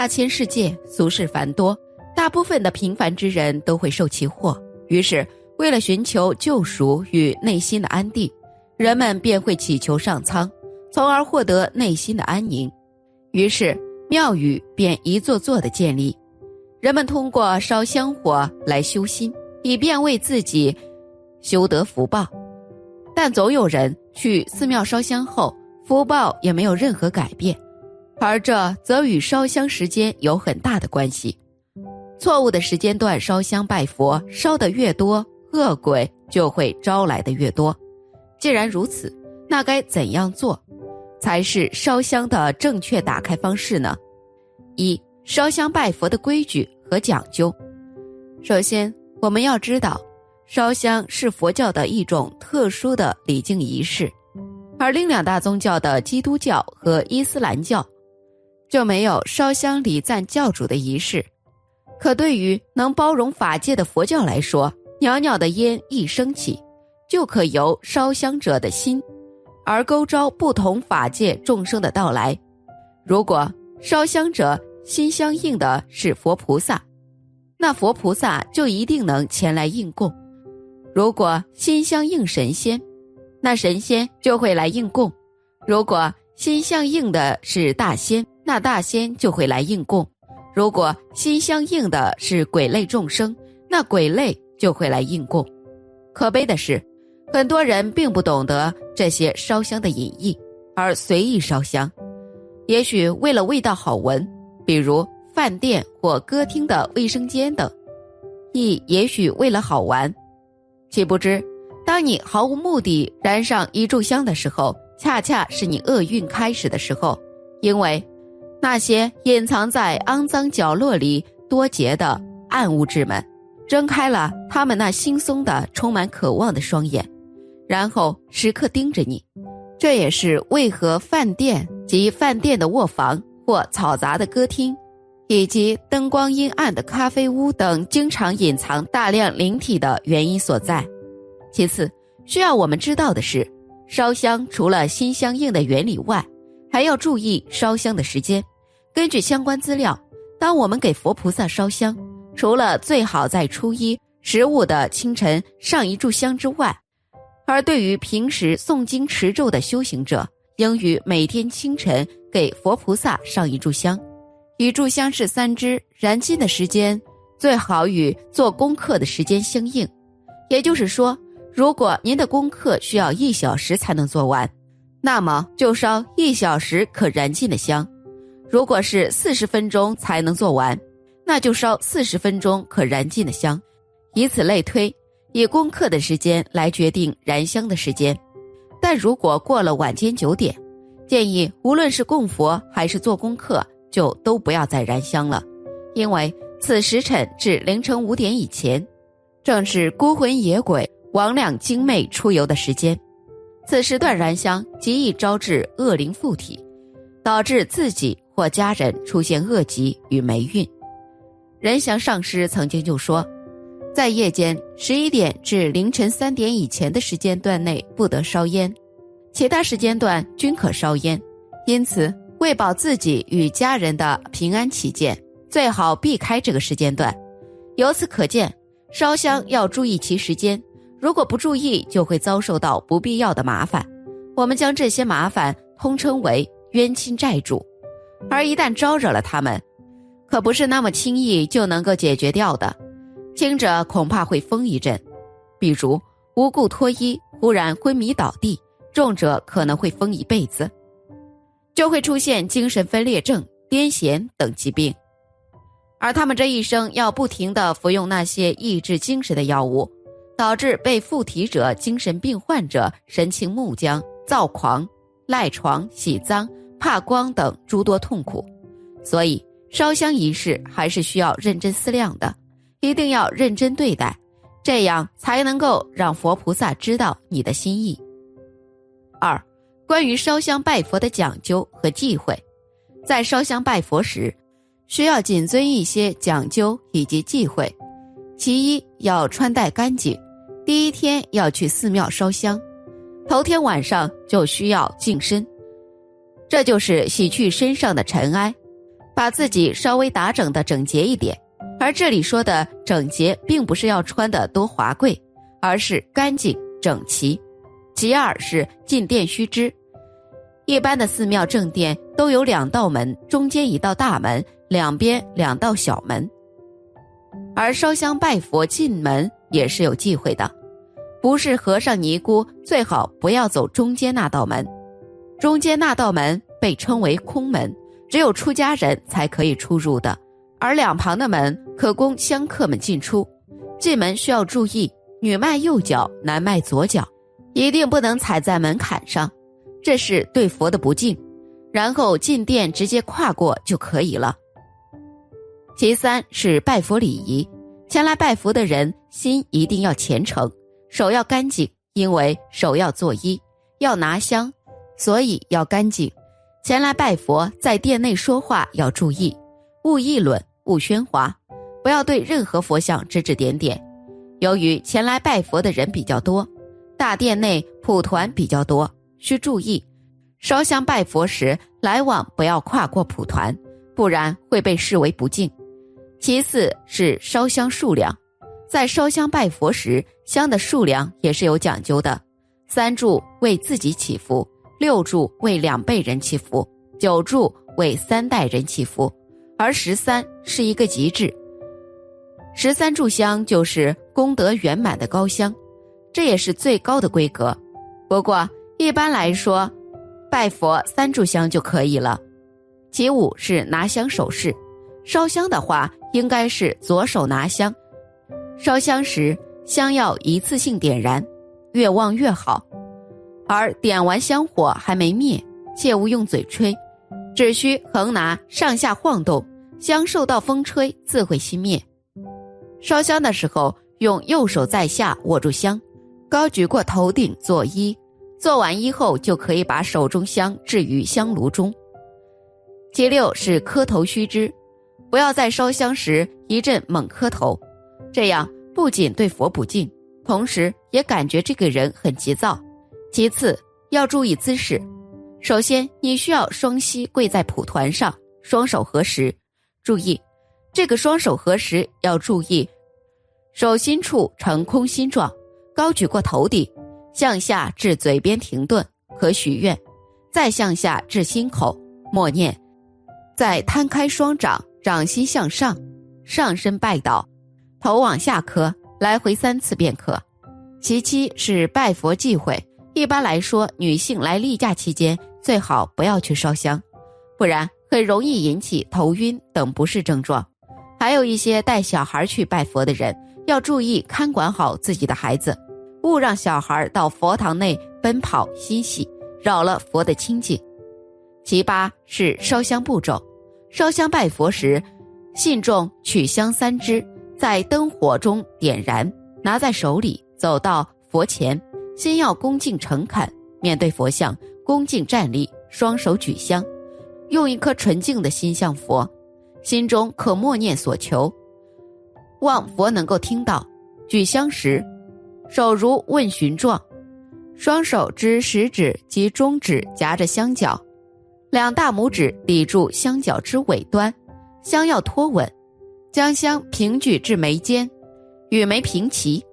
大千世界，俗事繁多，大部分的平凡之人都会受其祸。于是，为了寻求救赎与内心的安定，人们便会祈求上苍，从而获得内心的安宁。于是，庙宇便一座座的建立，人们通过烧香火来修心，以便为自己修得福报。但总有人去寺庙烧香后，福报也没有任何改变。而这则与烧香时间有很大的关系。错误的时间段烧香拜佛，烧得越多，恶鬼就会招来的越多。既然如此，那该怎样做，才是烧香的正确打开方式呢？一、烧香拜佛的规矩和讲究。首先，我们要知道，烧香是佛教的一种特殊的礼敬仪式，而另两大宗教的基督教和伊斯兰教。就没有烧香礼赞教主的仪式，可对于能包容法界的佛教来说，袅袅的烟一升起，就可由烧香者的心，而勾招不同法界众生的到来。如果烧香者心相应的是佛菩萨，那佛菩萨就一定能前来应供；如果心相应神仙，那神仙就会来应供；如果心相应的是大仙。那大仙就会来应供，如果心相应的是鬼类众生，那鬼类就会来应供。可悲的是，很多人并不懂得这些烧香的隐意，而随意烧香。也许为了味道好闻，比如饭店或歌厅的卫生间等；亦也许为了好玩。岂不知，当你毫无目的燃上一炷香的时候，恰恰是你厄运开始的时候，因为。那些隐藏在肮脏角落里多结的暗物质们，睁开了他们那惺忪的、充满渴望的双眼，然后时刻盯着你。这也是为何饭店及饭店的卧房或嘈杂的歌厅，以及灯光阴暗的咖啡屋等，经常隐藏大量灵体的原因所在。其次，需要我们知道的是，烧香除了心相应的原理外，还要注意烧香的时间。根据相关资料，当我们给佛菩萨烧香，除了最好在初一、十五的清晨上一炷香之外，而对于平时诵经持咒的修行者，应于每天清晨给佛菩萨上一炷香。一炷香是三支，燃尽的时间最好与做功课的时间相应。也就是说，如果您的功课需要一小时才能做完，那么就烧一小时可燃尽的香。如果是四十分钟才能做完，那就烧四十分钟可燃尽的香，以此类推，以功课的时间来决定燃香的时间。但如果过了晚间九点，建议无论是供佛还是做功课，就都不要再燃香了，因为此时辰至凌晨五点以前，正是孤魂野鬼、魍魉精魅出游的时间，此时段燃香极易招致恶灵附体，导致自己。或家人出现恶疾与霉运，任祥上师曾经就说，在夜间十一点至凌晨三点以前的时间段内不得烧烟，其他时间段均可烧烟。因此，为保自己与家人的平安起见，最好避开这个时间段。由此可见，烧香要注意其时间，如果不注意，就会遭受到不必要的麻烦。我们将这些麻烦通称为冤亲债主。而一旦招惹了他们，可不是那么轻易就能够解决掉的，轻者恐怕会疯一阵，比如无故脱衣、忽然昏迷倒地；重者可能会疯一辈子，就会出现精神分裂症、癫痫等疾病。而他们这一生要不停的服用那些抑制精神的药物，导致被附体者、精神病患者神情木僵、躁狂、赖床、喜脏。怕光等诸多痛苦，所以烧香仪式还是需要认真思量的，一定要认真对待，这样才能够让佛菩萨知道你的心意。二，关于烧香拜佛的讲究和忌讳，在烧香拜佛时，需要谨遵一些讲究以及忌讳。其一，要穿戴干净，第一天要去寺庙烧香，头天晚上就需要净身。这就是洗去身上的尘埃，把自己稍微打整的整洁一点。而这里说的整洁，并不是要穿的多华贵，而是干净整齐。其二是进殿须知，一般的寺庙正殿都有两道门，中间一道大门，两边两道小门。而烧香拜佛进门也是有忌讳的，不是和尚尼姑最好不要走中间那道门，中间那道门被称为空门，只有出家人才可以出入的。而两旁的门可供香客们进出，进门需要注意，女迈右脚，男迈左脚，一定不能踩在门槛上，这是对佛的不敬。然后进殿直接跨过就可以了。其三是拜佛礼仪，前来拜佛的人心一定要虔诚，手要干净，因为手要作揖，要拿香，所以要干净。前来拜佛，在殿内说话要注意，勿议论。勿喧哗，不要对任何佛像指指点点。由于前来拜佛的人比较多，大殿内蒲团比较多，需注意烧香拜佛时来往不要跨过蒲团，不然会被视为不敬。其次是烧香数量，在烧香拜佛时，香的数量也是有讲究的：三柱为自己祈福，六柱为两辈人祈福，九柱为三代人祈福。而十三是一个极致，十三炷香就是功德圆满的高香，这也是最高的规格。不过一般来说，拜佛三炷香就可以了。其五是拿香手势，烧香的话应该是左手拿香，烧香时香要一次性点燃，越旺越好。而点完香火还没灭，切勿用嘴吹。只需横拿，上下晃动，香受到风吹自会熄灭。烧香的时候，用右手在下握住香，高举过头顶作揖。做完揖后，就可以把手中香置于香炉中。其六是磕头须知，不要在烧香时一阵猛磕头，这样不仅对佛不敬，同时也感觉这个人很急躁。其次要注意姿势。首先，你需要双膝跪在蒲团上，双手合十。注意，这个双手合十要注意，手心处呈空心状，高举过头顶，向下至嘴边停顿，可许愿；再向下至心口，默念；再摊开双掌，掌心向上，上身拜倒，头往下磕，来回三次便可。其七是拜佛忌讳，一般来说，女性来例假期间。最好不要去烧香，不然很容易引起头晕等不适症状。还有一些带小孩去拜佛的人，要注意看管好自己的孩子，勿让小孩到佛堂内奔跑嬉戏，扰了佛的清净。其八是烧香步骤，烧香拜佛时，信众取香三支，在灯火中点燃，拿在手里，走到佛前，先要恭敬诚恳面对佛像。恭敬站立，双手举香，用一颗纯净的心向佛，心中可默念所求，望佛能够听到。举香时，手如问询状，双手之食指及中指夹着香脚，两大拇指抵住香脚之尾端，香要托稳，将香平举至眉间，与眉平齐，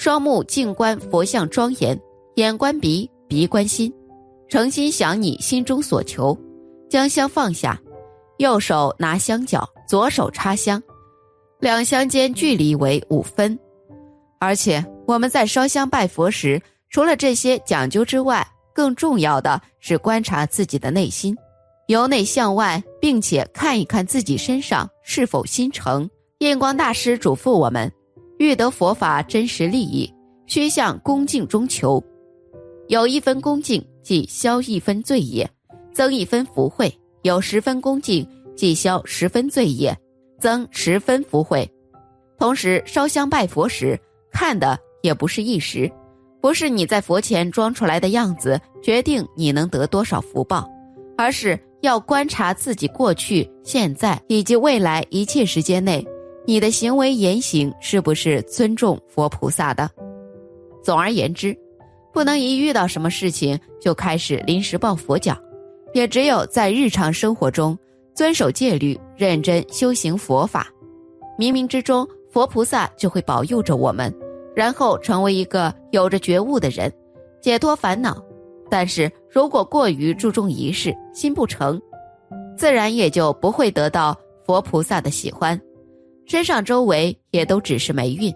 双目静观佛像庄严，眼观鼻，鼻观心。诚心想你心中所求，将香放下，右手拿香脚，左手插香，两香间距离为五分。而且我们在烧香拜佛时，除了这些讲究之外，更重要的是观察自己的内心，由内向外，并且看一看自己身上是否心诚。印光大师嘱咐我们，欲得佛法真实利益，须向恭敬中求，有一分恭敬。即消一分罪业，增一分福慧；有十分恭敬，即消十分罪业，增十分福慧。同时烧香拜佛时，看的也不是一时，不是你在佛前装出来的样子决定你能得多少福报，而是要观察自己过去、现在以及未来一切时间内，你的行为言行是不是尊重佛菩萨的。总而言之。不能一遇到什么事情就开始临时抱佛脚，也只有在日常生活中遵守戒律，认真修行佛法，冥冥之中佛菩萨就会保佑着我们，然后成为一个有着觉悟的人，解脱烦恼。但是如果过于注重仪式，心不诚，自然也就不会得到佛菩萨的喜欢，身上周围也都只是霉运。